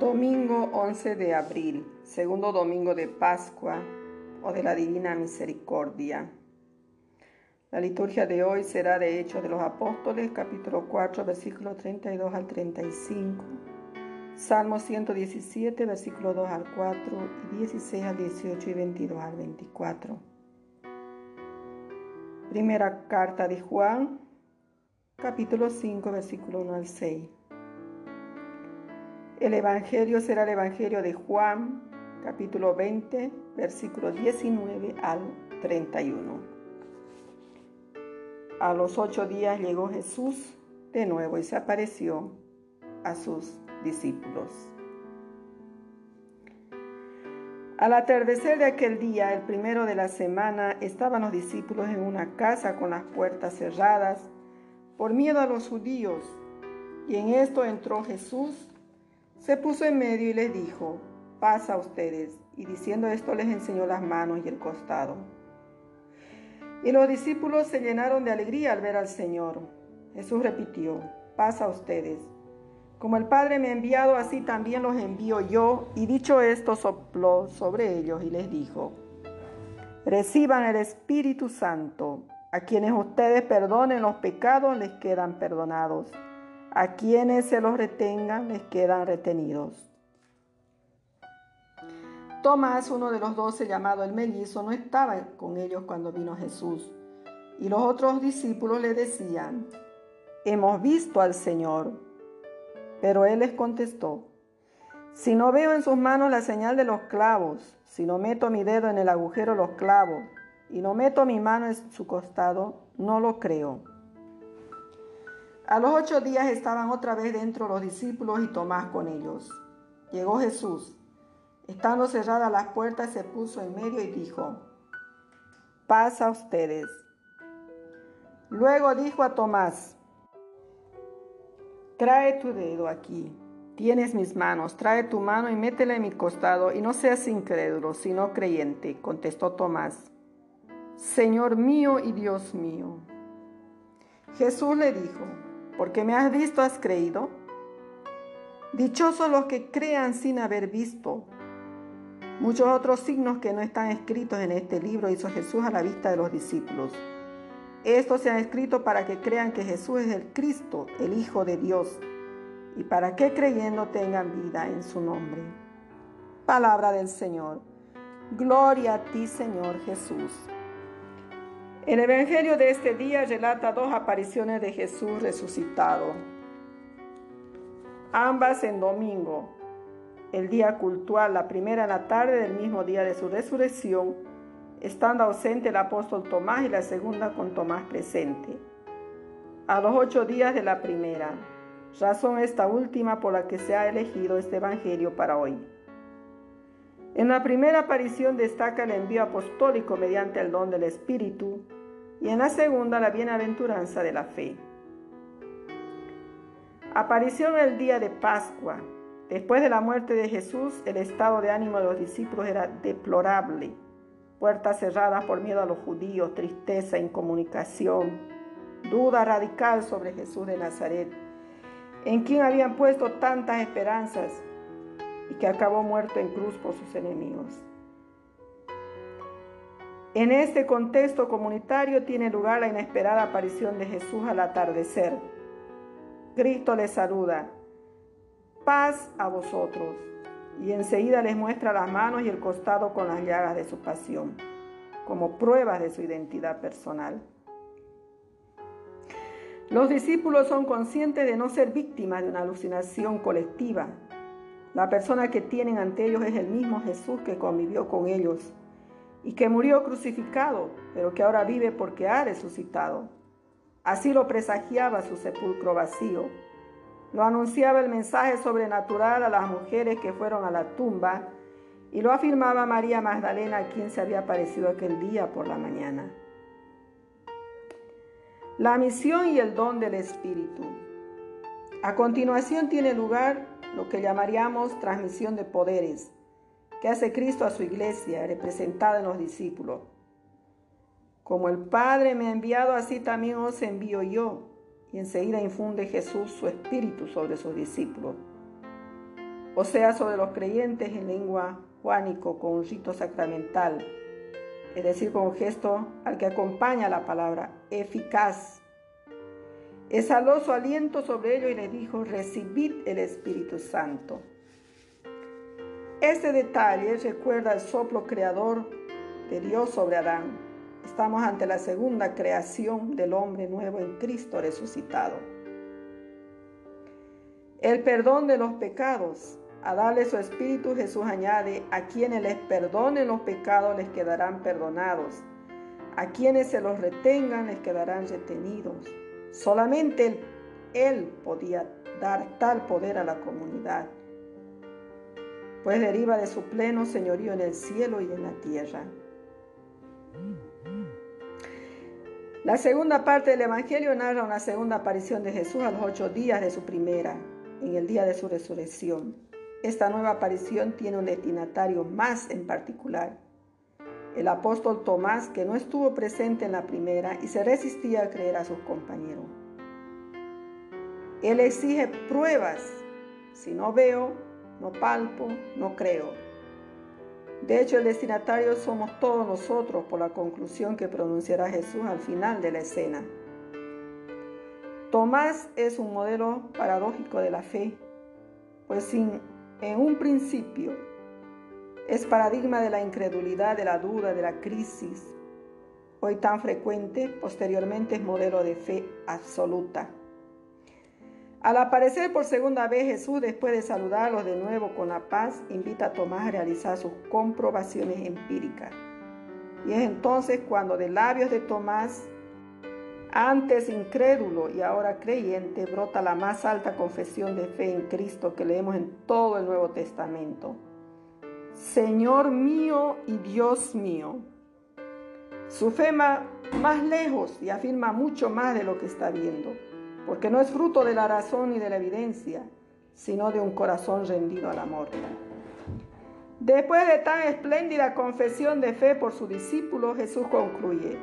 Domingo 11 de abril, segundo domingo de Pascua o de la Divina Misericordia. La liturgia de hoy será de Hechos de los Apóstoles, capítulo 4, versículo 32 al 35, Salmo 117, versículo 2 al 4 y 16 al 18 y 22 al 24. Primera carta de Juan, capítulo 5, versículo 1 al 6. El Evangelio será el Evangelio de Juan, capítulo 20, versículo 19 al 31. A los ocho días llegó Jesús de nuevo y se apareció a sus discípulos. Al atardecer de aquel día, el primero de la semana, estaban los discípulos en una casa con las puertas cerradas por miedo a los judíos. Y en esto entró Jesús se puso en medio y les dijo, pasa a ustedes. Y diciendo esto les enseñó las manos y el costado. Y los discípulos se llenaron de alegría al ver al Señor. Jesús repitió, pasa a ustedes. Como el Padre me ha enviado, así también los envío yo. Y dicho esto, sopló sobre ellos y les dijo, reciban el Espíritu Santo. A quienes ustedes perdonen los pecados, les quedan perdonados a quienes se los retengan les quedan retenidos. Tomás, uno de los doce llamado el mellizo, no estaba con ellos cuando vino Jesús. Y los otros discípulos le decían, hemos visto al Señor. Pero él les contestó, si no veo en sus manos la señal de los clavos, si no meto mi dedo en el agujero de los clavos y no meto mi mano en su costado, no lo creo. A los ocho días estaban otra vez dentro los discípulos y Tomás con ellos. Llegó Jesús. Estando cerradas las puertas, se puso en medio y dijo, pasa a ustedes. Luego dijo a Tomás, trae tu dedo aquí. Tienes mis manos, trae tu mano y métela en mi costado y no seas incrédulo, sino creyente, contestó Tomás. Señor mío y Dios mío. Jesús le dijo, porque me has visto, has creído. Dichosos los que crean sin haber visto. Muchos otros signos que no están escritos en este libro hizo Jesús a la vista de los discípulos. Estos se han escrito para que crean que Jesús es el Cristo, el Hijo de Dios, y para que creyendo tengan vida en su nombre. Palabra del Señor. Gloria a ti, Señor Jesús. El Evangelio de este día relata dos apariciones de Jesús resucitado, ambas en domingo, el día cultual, la primera en la tarde del mismo día de su resurrección, estando ausente el apóstol Tomás y la segunda con Tomás presente, a los ocho días de la primera, razón esta última por la que se ha elegido este Evangelio para hoy. En la primera aparición destaca el envío apostólico mediante el don del Espíritu y en la segunda la bienaventuranza de la fe. Aparición el día de Pascua. Después de la muerte de Jesús, el estado de ánimo de los discípulos era deplorable. Puertas cerradas por miedo a los judíos, tristeza, incomunicación, duda radical sobre Jesús de Nazaret, en quien habían puesto tantas esperanzas y que acabó muerto en cruz por sus enemigos. En este contexto comunitario tiene lugar la inesperada aparición de Jesús al atardecer. Cristo les saluda, paz a vosotros, y enseguida les muestra las manos y el costado con las llagas de su pasión, como pruebas de su identidad personal. Los discípulos son conscientes de no ser víctimas de una alucinación colectiva, la persona que tienen ante ellos es el mismo Jesús que convivió con ellos y que murió crucificado, pero que ahora vive porque ha resucitado. Así lo presagiaba su sepulcro vacío. Lo anunciaba el mensaje sobrenatural a las mujeres que fueron a la tumba y lo afirmaba María Magdalena quien se había aparecido aquel día por la mañana. La misión y el don del Espíritu. A continuación tiene lugar lo que llamaríamos transmisión de poderes, que hace Cristo a su iglesia, representada en los discípulos. Como el Padre me ha enviado, así también os envío yo. Y enseguida infunde Jesús su espíritu sobre sus discípulos. o sea, sobre los creyentes en lengua juánico con un rito sacramental, es decir, con un gesto al que acompaña la palabra eficaz. Exhaló su aliento sobre ellos y les dijo, recibid el Espíritu Santo. Este detalle recuerda el soplo creador de Dios sobre Adán. Estamos ante la segunda creación del hombre nuevo en Cristo resucitado. El perdón de los pecados a darle su espíritu, Jesús añade, a quienes les perdonen los pecados les quedarán perdonados, a quienes se los retengan les quedarán retenidos. Solamente él, podía dar tal poder a la comunidad, pues deriva de su pleno señorío en el cielo y en la tierra. La segunda parte del Evangelio narra una segunda aparición de Jesús a los ocho días de su primera, en el día de su resurrección. Esta nueva aparición tiene un destinatario más en particular, el apóstol Tomás, que no estuvo presente en la primera y se resistía a creer a sus compañeros. Él exige pruebas. Si no veo, no palpo, no creo. De hecho, el destinatario somos todos nosotros por la conclusión que pronunciará Jesús al final de la escena. Tomás es un modelo paradójico de la fe, pues en un principio es paradigma de la incredulidad, de la duda, de la crisis. Hoy tan frecuente, posteriormente es modelo de fe absoluta. Al aparecer por segunda vez Jesús, después de saludarlos de nuevo con la paz, invita a Tomás a realizar sus comprobaciones empíricas. Y es entonces cuando de labios de Tomás antes incrédulo y ahora creyente, brota la más alta confesión de fe en Cristo que leemos en todo el Nuevo Testamento. Señor mío y Dios mío. Su fe más lejos y afirma mucho más de lo que está viendo, porque no es fruto de la razón ni de la evidencia, sino de un corazón rendido al amor. Después de tan espléndida confesión de fe por su discípulo, Jesús concluye,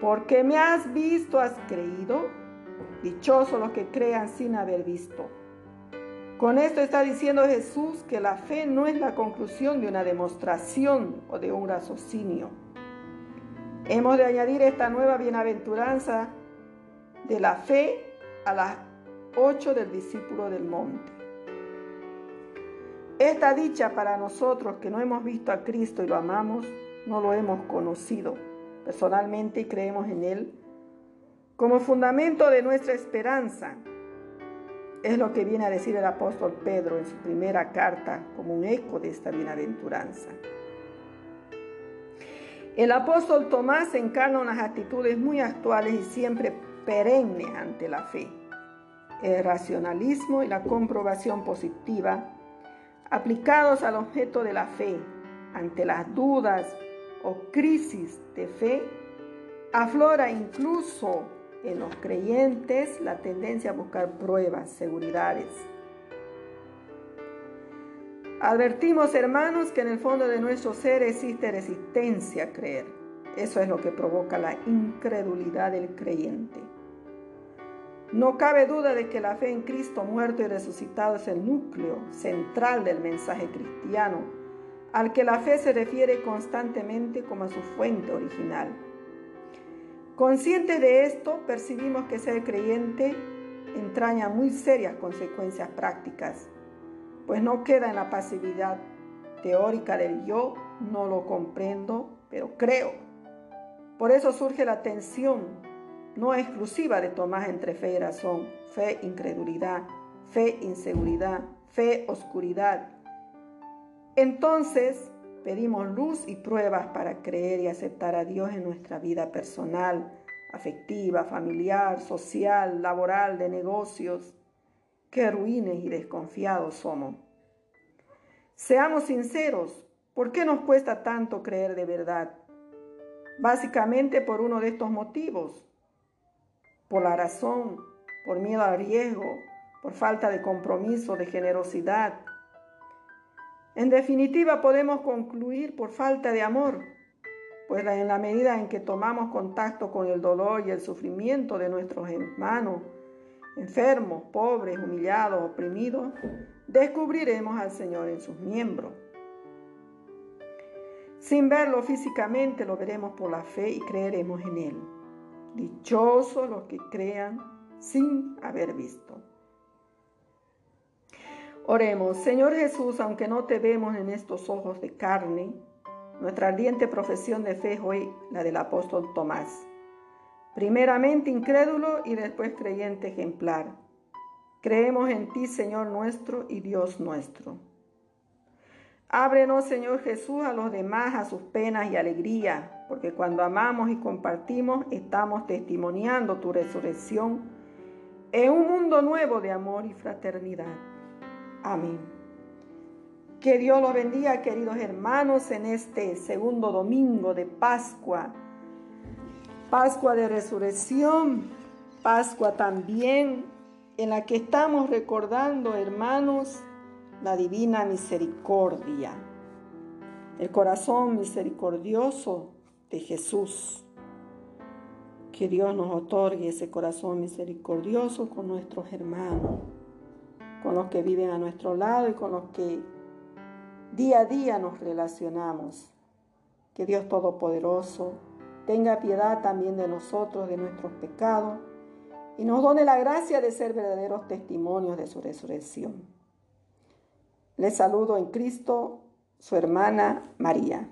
porque me has visto, has creído. Dichosos los que crean sin haber visto. Con esto está diciendo Jesús que la fe no es la conclusión de una demostración o de un raciocinio. Hemos de añadir esta nueva bienaventuranza de la fe a las ocho del discípulo del monte. Esta dicha para nosotros que no hemos visto a Cristo y lo amamos, no lo hemos conocido personalmente y creemos en Él, como fundamento de nuestra esperanza. Es lo que viene a decir el apóstol Pedro en su primera carta como un eco de esta bienaventuranza. El apóstol Tomás encarna unas actitudes muy actuales y siempre perennes ante la fe. El racionalismo y la comprobación positiva aplicados al objeto de la fe ante las dudas, o crisis de fe, aflora incluso en los creyentes la tendencia a buscar pruebas, seguridades. Advertimos, hermanos, que en el fondo de nuestro ser existe resistencia a creer. Eso es lo que provoca la incredulidad del creyente. No cabe duda de que la fe en Cristo muerto y resucitado es el núcleo central del mensaje cristiano al que la fe se refiere constantemente como a su fuente original. Conscientes de esto, percibimos que ser creyente entraña muy serias consecuencias prácticas, pues no queda en la pasividad teórica del yo, no lo comprendo, pero creo. Por eso surge la tensión no exclusiva de Tomás entre fe y razón, fe incredulidad, fe inseguridad, fe oscuridad, entonces pedimos luz y pruebas para creer y aceptar a Dios en nuestra vida personal, afectiva, familiar, social, laboral, de negocios. Qué ruines y desconfiados somos. Seamos sinceros, ¿por qué nos cuesta tanto creer de verdad? Básicamente por uno de estos motivos. Por la razón, por miedo al riesgo, por falta de compromiso, de generosidad, en definitiva, podemos concluir por falta de amor, pues en la medida en que tomamos contacto con el dolor y el sufrimiento de nuestros hermanos, enfermos, pobres, humillados, oprimidos, descubriremos al Señor en sus miembros. Sin verlo físicamente, lo veremos por la fe y creeremos en Él. Dichosos los que crean sin haber visto. Oremos, Señor Jesús, aunque no te vemos en estos ojos de carne, nuestra ardiente profesión de fe hoy la del apóstol Tomás. Primeramente incrédulo y después creyente ejemplar. Creemos en ti, Señor nuestro y Dios nuestro. Ábrenos, Señor Jesús, a los demás, a sus penas y alegría, porque cuando amamos y compartimos, estamos testimoniando tu resurrección en un mundo nuevo de amor y fraternidad. Amén. Que Dios los bendiga, queridos hermanos, en este segundo domingo de Pascua. Pascua de resurrección, Pascua también, en la que estamos recordando, hermanos, la divina misericordia, el corazón misericordioso de Jesús. Que Dios nos otorgue ese corazón misericordioso con nuestros hermanos, con los que viven a nuestro lado y con los que día a día nos relacionamos. Que Dios Todopoderoso tenga piedad también de nosotros, de nuestros pecados, y nos done la gracia de ser verdaderos testimonios de su resurrección. Les saludo en Cristo, su hermana María.